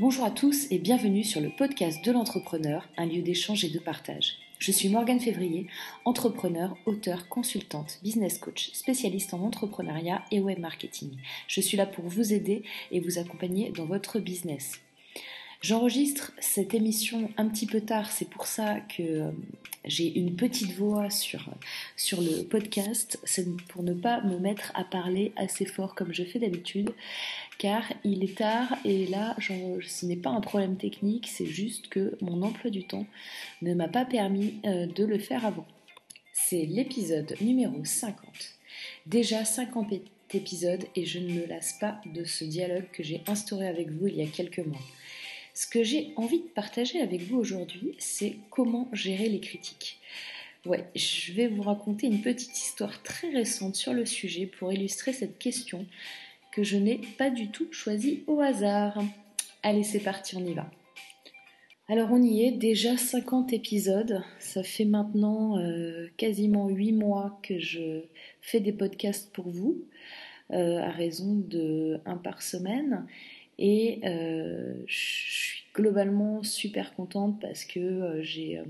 Bonjour à tous et bienvenue sur le podcast de l'entrepreneur, un lieu d'échange et de partage. Je suis Morgane Février, entrepreneur, auteur, consultante, business coach, spécialiste en entrepreneuriat et web marketing. Je suis là pour vous aider et vous accompagner dans votre business. J'enregistre cette émission un petit peu tard, c'est pour ça que euh, j'ai une petite voix sur, sur le podcast, c'est pour ne pas me mettre à parler assez fort comme je fais d'habitude, car il est tard et là, ce n'est pas un problème technique, c'est juste que mon emploi du temps ne m'a pas permis euh, de le faire avant. C'est l'épisode numéro 50. Déjà 50 épisodes et je ne me lasse pas de ce dialogue que j'ai instauré avec vous il y a quelques mois. Ce que j'ai envie de partager avec vous aujourd'hui, c'est comment gérer les critiques. Ouais, je vais vous raconter une petite histoire très récente sur le sujet pour illustrer cette question que je n'ai pas du tout choisie au hasard. Allez, c'est parti, on y va. Alors on y est, déjà 50 épisodes. Ça fait maintenant euh, quasiment 8 mois que je fais des podcasts pour vous, euh, à raison de 1 par semaine. Et euh, je suis globalement super contente parce que euh, j'ai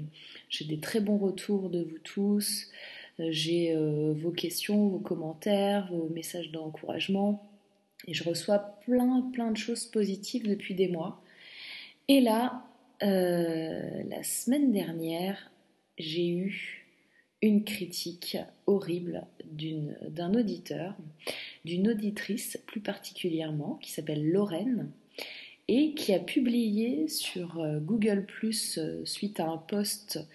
des très bons retours de vous tous. Euh, j'ai vos questions, vos commentaires, vos messages d'encouragement. Et je reçois plein, plein de choses positives depuis des mois. Et là, la semaine dernière, j'ai eu une critique horrible d'un auditeur d'une auditrice plus particulièrement qui s'appelle Lorraine et qui a publié sur euh, Google euh, suite à un post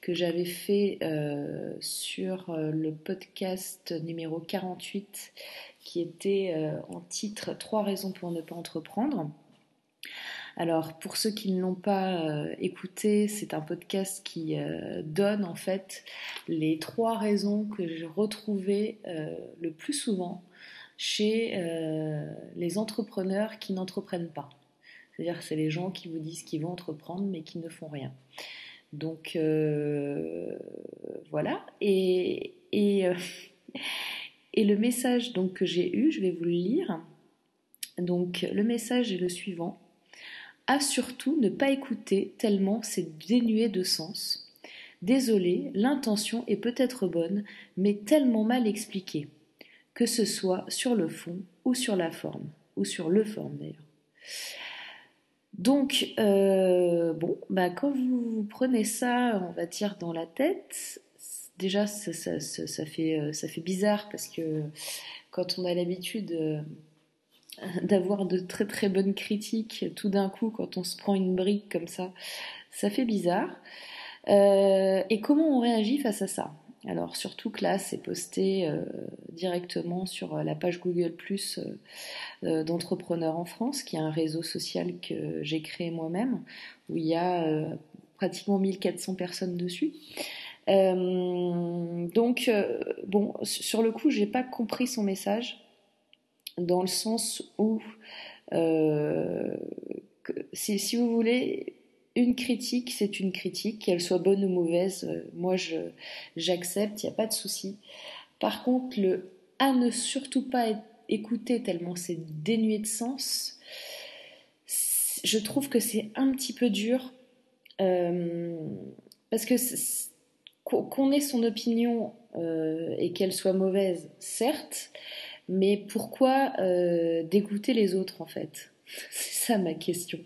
que j'avais fait euh, sur le podcast numéro 48 qui était en titre Trois raisons pour ne pas entreprendre. Alors pour ceux qui ne l'ont pas écouté, c'est un podcast qui donne en fait les trois raisons que j'ai retrouvées le plus souvent chez euh, les entrepreneurs qui n'entreprennent pas. C'est-à-dire c'est les gens qui vous disent qu'ils vont entreprendre mais qui ne font rien. Donc euh, voilà. Et, euh, et, le message donc, que j'ai eu, je vais vous le lire. Donc le message est le suivant. À surtout ne pas écouter tellement c'est dénué de sens. Désolé, l'intention est peut-être bonne, mais tellement mal expliquée que ce soit sur le fond ou sur la forme, ou sur le forme d'ailleurs. Donc, euh, bon, bah, quand vous prenez ça, on va dire, dans la tête, déjà, ça, fait, euh, fait bizarre parce que quand on a l'habitude euh, d'avoir de très très bonnes critiques, tout d'un coup, quand on se prend une brique comme ça, ça fait bizarre. et comment on réagit face à ça? Alors surtout que là, c'est posté euh, directement sur euh, la page Google Plus euh, d'entrepreneurs en France, qui est un réseau social que j'ai créé moi-même, où il y a pratiquement 1400 personnes dessus. donc, bon, sur le coup, j'ai pas compris son message, dans le sens où, si, si vous voulez, une critique, c'est une critique, qu'elle soit bonne ou mauvaise, euh, moi j'accepte, il n'y a pas de souci. Par contre, le à ne surtout pas écouter tellement c'est dénué de sens, je trouve que c'est un petit peu dur euh, parce que qu'on ait son opinion euh, et qu'elle soit mauvaise, certes, mais pourquoi dégoûter les autres en fait? C'est ça ma question.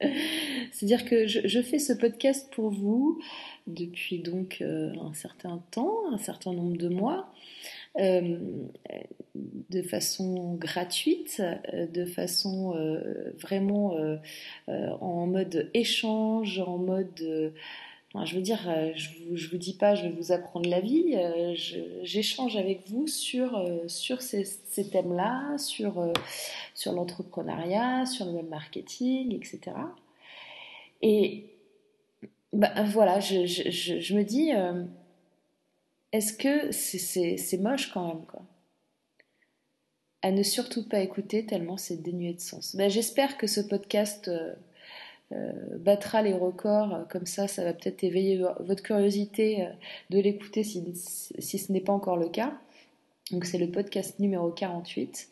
C'est-à-dire que je, fais ce podcast pour vous depuis donc euh, un certain temps, un certain nombre de mois, euh, de façon gratuite, euh, de façon vraiment en mode échange, en mode je veux dire, je vous, vous dis pas, je vais vous apprendre la vie. J'échange avec vous sur, sur ces, thèmes-là, sur, sur l'entrepreneuriat, sur le marketing, etc. Et bah, voilà, je, je, me dis, euh, est-ce que c'est moche quand même, quoi? À ne surtout pas écouter tellement c'est dénué de sens. Bah, J'espère que ce podcast euh, euh, battra les records, comme ça, ça va peut-être éveiller votre curiosité de l'écouter si, ce n'est pas encore le cas. Donc c'est le podcast numéro 48.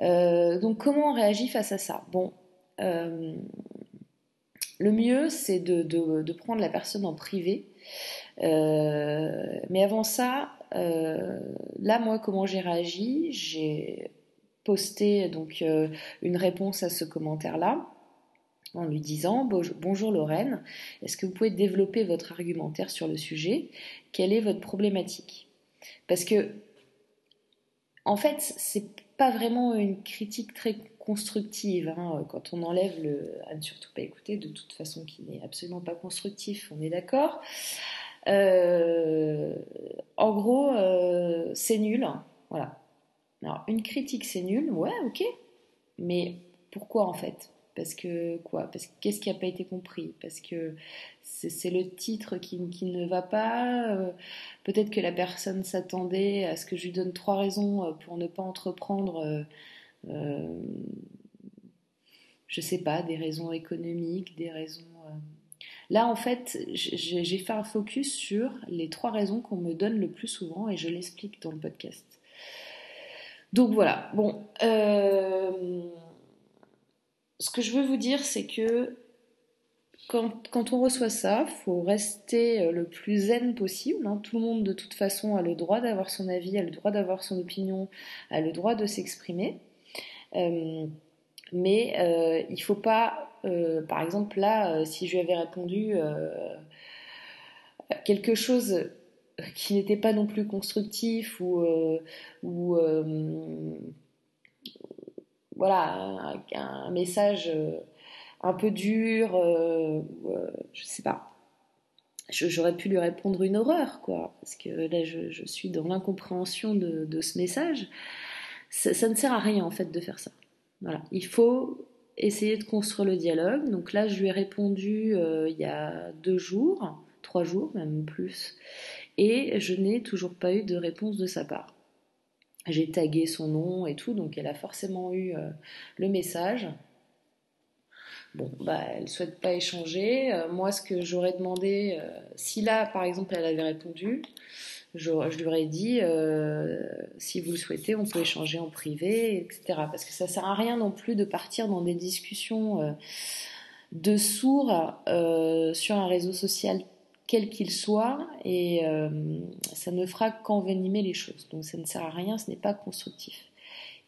donc comment on réagit face à ça? Bon, le mieux, c'est de, prendre la personne en privé. mais avant ça, là, moi, comment j'ai réagi? J'ai posté donc une réponse à ce commentaire-là en lui disant Bonjour Lorraine, est-ce que vous pouvez développer votre argumentaire sur le sujet? Quelle est votre problématique? Parce que, en fait, c'est pas vraiment une critique très constructive. Hein, quand on enlève le à ne surtout pas écouter, de toute façon, qui n'est absolument pas constructif, on est d'accord. Euh, en gros, euh, c'est nul. Voilà. Alors, une critique, c'est nul, ouais, ok. Mais pourquoi en fait? Parce que quoi? Parce qu'est-ce qui n'a pas été compris? Parce que c'est le titre qui, ne va pas. Euh, peut-être que la personne s'attendait à ce que je lui donne trois raisons euh, pour ne pas entreprendre. Euh, je sais pas, des raisons économiques, des raisons. Là, en fait, j'ai fait un focus sur les trois raisons qu'on me donne le plus souvent et je l'explique dans le podcast. Donc voilà. Bon ce que je veux vous dire, c'est que quand, on reçoit ça, faut rester euh, le plus zen possible. Hein. Tout le monde, de toute façon, a le droit d'avoir son avis, a le droit d'avoir son opinion, a le droit de s'exprimer. Euh, mais euh, il ne faut pas, par exemple, là, si je lui avais répondu quelque chose qui n'était pas non plus constructif ou voilà, un, message euh, un peu dur, euh, euh, je sais pas. J'aurais pu lui répondre une horreur, quoi, parce que là, je, suis dans l'incompréhension de, ce message. Ça, ne sert à rien, en fait, de faire ça. Voilà, il faut essayer de construire le dialogue. Donc là, je lui ai répondu il y a deux jours, trois jours, même plus, et je n'ai toujours pas eu de réponse de sa part. J'ai tagué son nom et tout, donc elle a forcément eu euh, le message. Bon, bah, elle souhaite pas échanger. Euh, moi, ce que j'aurais demandé, euh, si là, par exemple, elle avait répondu, je, lui aurais dit, si vous le souhaitez, on peut échanger en privé, etc. Parce que ça sert à rien non plus de partir dans des discussions de sourds sur un réseau social quel qu'il soit, et euh, ça ne fera qu'envenimer les choses. Donc ça ne sert à rien, ce n'est pas constructif.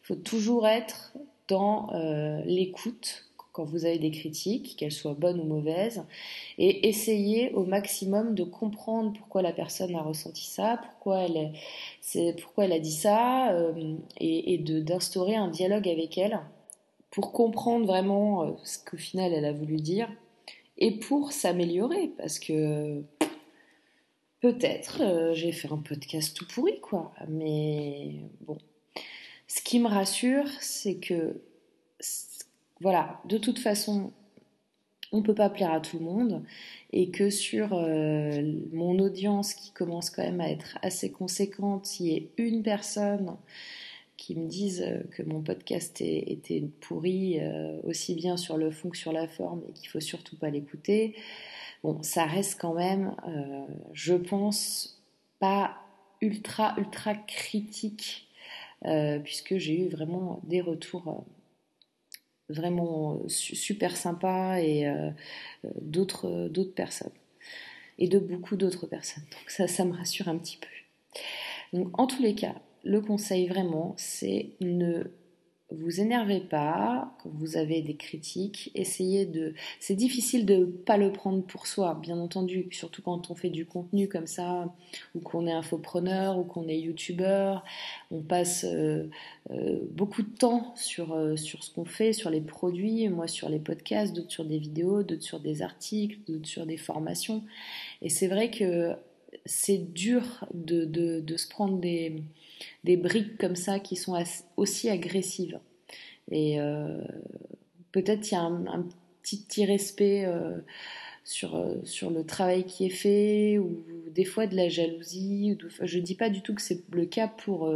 Il faut toujours être dans euh, l'écoute quand vous avez des critiques, qu'elles soient bonnes ou mauvaises, et essayer au maximum de comprendre pourquoi la personne a ressenti ça, pourquoi elle, pourquoi elle a dit ça, euh, et, et d'instaurer un dialogue avec elle pour comprendre vraiment ce qu'au final elle a voulu dire et pour s'améliorer parce que peut-être euh, j'ai fait un podcast tout pourri quoi. Mais bon. Ce qui me rassure c'est que voilà de toute façon on peut pas plaire à tout le monde et que sur euh, mon audience qui commence quand même à être assez conséquente, il y ait une personne qui me disent euh, que mon podcast était pourri euh, aussi bien sur le fond que sur la forme et qu'il faut surtout pas l'écouter. Bon, ça reste quand même, euh, je pense, pas ultra ultra critique puisque j'ai eu vraiment des retours vraiment super sympas et d'autres d'autres personnes et de beaucoup d'autres personnes. Donc ça, ça me rassure un petit peu. Donc en tous les cas, le conseil vraiment, c'est ne vous énervez pas quand vous avez des critiques. Essayez de. C'est difficile de ne pas le prendre pour soi, bien entendu, surtout quand on fait du contenu comme ça, ou qu'on est infopreneur, ou qu'on est youtubeur. On passe euh, euh, beaucoup de temps sur, euh, sur ce qu'on fait, sur les produits, moi sur les podcasts, d'autres sur des vidéos, d'autres sur des articles, d'autres sur des formations. Et c'est vrai que c'est dur de, de, se prendre des, des, briques comme ça qui sont aussi agressives. Et euh, peut-être il y a un, petit irrespect euh, sur, euh, sur le travail qui est fait, ou des fois de la jalousie. je ne dis pas du tout que c'est le cas pour,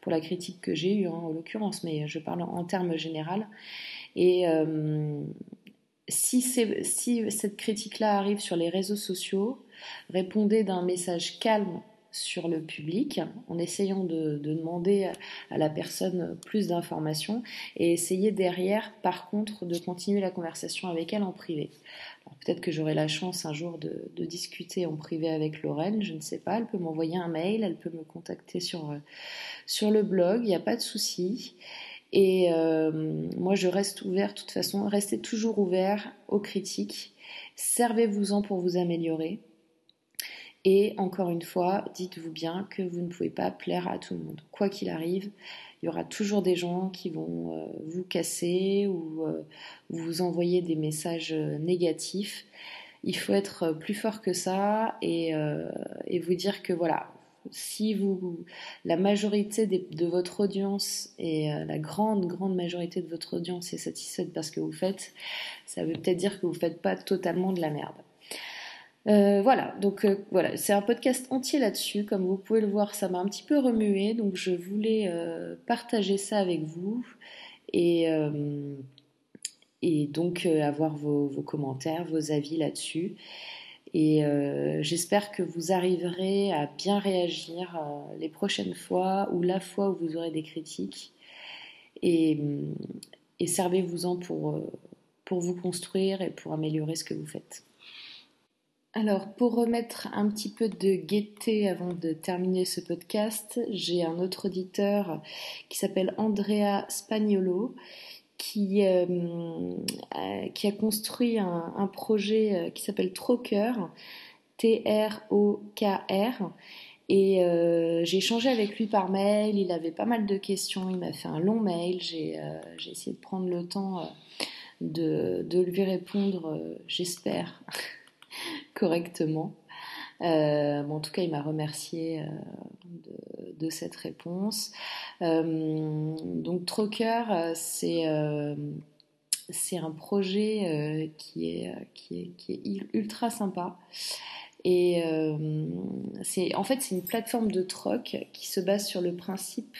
pour la critique que j'ai eue, hein, en l'occurrence, mais je parle en, termes généraux. Et si, cette critique-là arrive sur les réseaux sociaux, répondez d'un message calme sur le public en essayant de, demander à la personne plus d'informations et essayer derrière, par contre, de continuer la conversation avec elle en privé. Peut-être que j'aurai la chance un jour de, discuter en privé avec Lorraine, je ne sais pas. Elle peut m'envoyer un mail, elle peut me contacter sur, sur le blog, il n'y a pas de souci. Et euh, moi, je reste ouvert, de toute façon, restez toujours ouvert aux critiques. Servez-vous-en pour vous améliorer. Et encore une fois, dites-vous bien que vous ne pouvez pas plaire à tout le monde. Quoi qu'il arrive, il y aura toujours des gens qui vont euh, vous casser ou euh, vous envoyer des messages négatifs. Il faut être plus fort que ça et, vous dire que voilà, si vous, la majorité de votre audience et la grande, grande majorité de votre audience est satisfaite parce que vous faites, ça veut peut-être dire que vous ne faites pas totalement de la merde. Euh, voilà, donc euh, voilà, c'est un podcast entier là-dessus. Comme vous pouvez le voir, ça m'a un petit peu remué, donc je voulais euh, partager ça avec vous et, et donc avoir vos, vos, commentaires, vos avis là-dessus. Et j'espère que vous arriverez à bien réagir les prochaines fois ou la fois où vous aurez des critiques. Et, et servez-vous-en pour vous construire et pour améliorer ce que vous faites. Alors, pour remettre un petit peu de gaieté avant de terminer ce podcast, j'ai un autre auditeur qui s'appelle Andrea Spagnolo qui, euh, qui a construit un, projet euh, qui s'appelle Troker, T-R-O-K-R. Et euh, j'ai échangé avec lui par mail, il avait pas mal de questions, il m'a fait un long mail, j'ai essayé de prendre le temps de, lui répondre, j'espère. correctement. Euh, en tout cas, il m'a remercié euh, de, cette réponse. Euh, donc, Troker, c'est un projet qui, est, qui, est, qui est ultra sympa. Et c'est en fait c'est une plateforme de troc qui se base sur le principe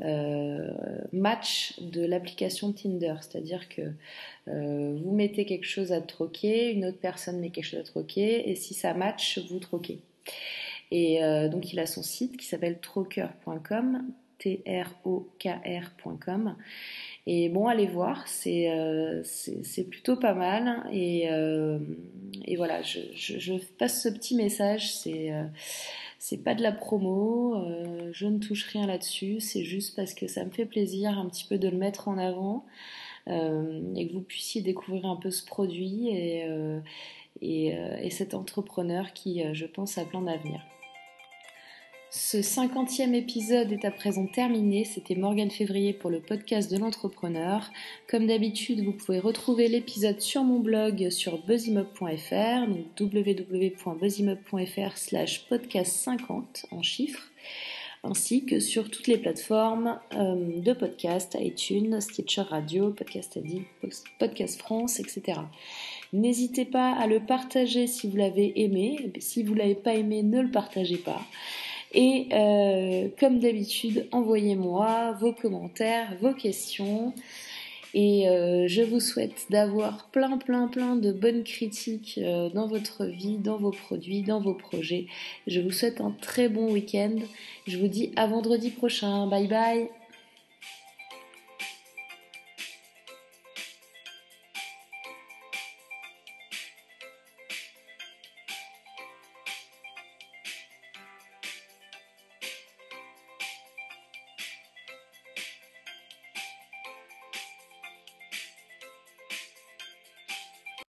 euh, match de l'application Tinder, c'est-à-dire que euh, vous mettez quelque chose à troquer, une autre personne met quelque chose à troquer, et si ça match, vous troquez. Et euh, donc il a son site qui s'appelle troker.com, T-R-O-K-R.com. Et bon, allez voir, c'est plutôt pas mal. Et, voilà, je, je, je, passe ce petit message. C'est c'est pas de la promo, euh, je ne touche rien là-dessus, c'est juste parce que ça me fait plaisir un petit peu de le mettre en avant euh, et que vous puissiez découvrir un peu ce produit et, euh, et, et cet entrepreneur qui, je pense, a plein d'avenir. Ce cinquantième épisode est à présent terminé. C'était Morgane Février pour le podcast de l'entrepreneur. Comme d'habitude, vous pouvez retrouver l'épisode sur mon blog sur buzzimob.fr, donc www.buzzimob.fr slash podcast 50 en chiffres, ainsi que sur toutes les plateformes euh, de podcast, iTunes, Stitcher Radio, Podcast Addict, Podcast France, etc. N'hésitez pas à le partager si vous l'avez aimé. Si vous ne l'avez pas aimé, ne le partagez pas. Et euh, comme d'habitude, envoyez-moi vos commentaires, vos questions. Et euh, je vous souhaite d'avoir plein, plein, plein de bonnes critiques euh, dans votre vie, dans vos produits, dans vos projets. Je vous souhaite un très bon week-end. Je vous dis à vendredi prochain. Bye bye